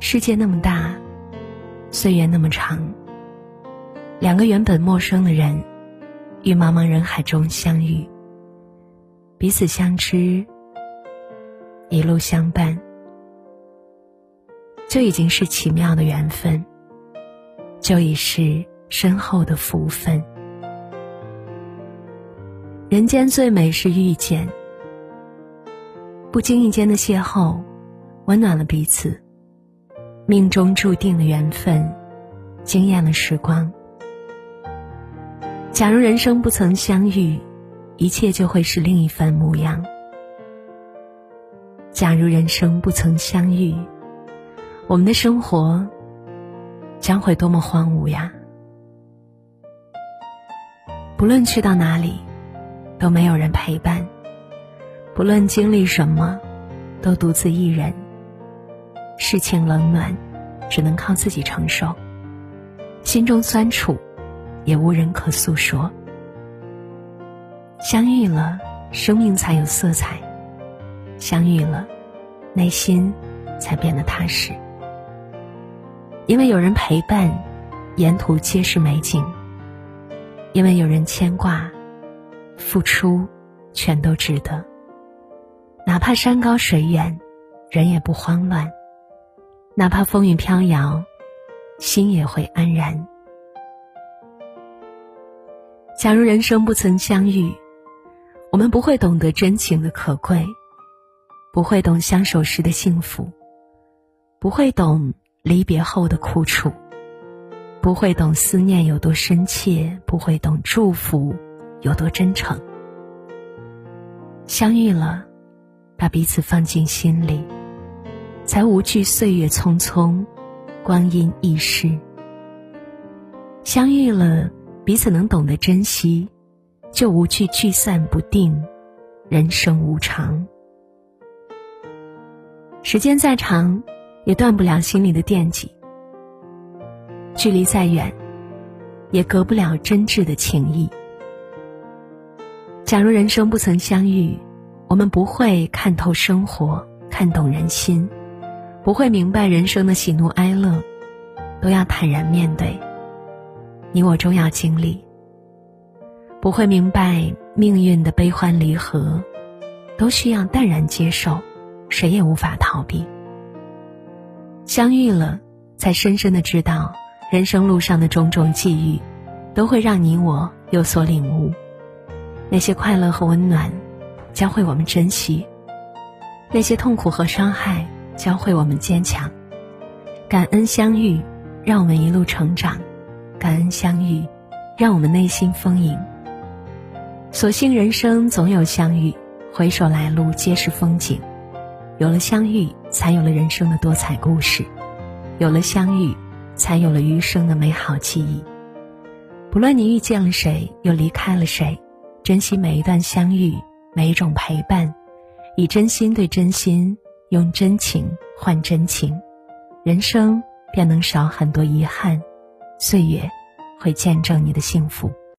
世界那么大，岁月那么长。两个原本陌生的人，于茫茫人海中相遇，彼此相知，一路相伴，就已经是奇妙的缘分，就已是深厚的福分。人间最美是遇见，不经意间的邂逅，温暖了彼此。命中注定的缘分，惊艳了时光。假如人生不曾相遇，一切就会是另一番模样。假如人生不曾相遇，我们的生活将会多么荒芜呀！不论去到哪里，都没有人陪伴；不论经历什么，都独自一人。世情冷暖，只能靠自己承受；心中酸楚，也无人可诉说。相遇了，生命才有色彩；相遇了，内心才变得踏实。因为有人陪伴，沿途皆是美景；因为有人牵挂，付出全都值得。哪怕山高水远，人也不慌乱。哪怕风雨飘摇，心也会安然。假如人生不曾相遇，我们不会懂得真情的可贵，不会懂相守时的幸福，不会懂离别后的苦楚，不会懂思念有多深切，不会懂祝福有多真诚。相遇了，把彼此放进心里。才无惧岁月匆匆，光阴易逝。相遇了，彼此能懂得珍惜，就无惧聚散不定，人生无常。时间再长，也断不了心里的惦记；距离再远，也隔不了真挚的情谊。假如人生不曾相遇，我们不会看透生活，看懂人心。不会明白人生的喜怒哀乐，都要坦然面对。你我终要经历。不会明白命运的悲欢离合，都需要淡然接受，谁也无法逃避。相遇了，才深深的知道，人生路上的种种际遇，都会让你我有所领悟。那些快乐和温暖，将会我们珍惜；那些痛苦和伤害。教会我们坚强，感恩相遇，让我们一路成长；感恩相遇，让我们内心丰盈。所幸人生总有相遇，回首来路皆是风景。有了相遇，才有了人生的多彩故事；有了相遇，才有了余生的美好记忆。不论你遇见了谁，又离开了谁，珍惜每一段相遇，每一种陪伴，以真心对真心。用真情换真情，人生便能少很多遗憾，岁月会见证你的幸福。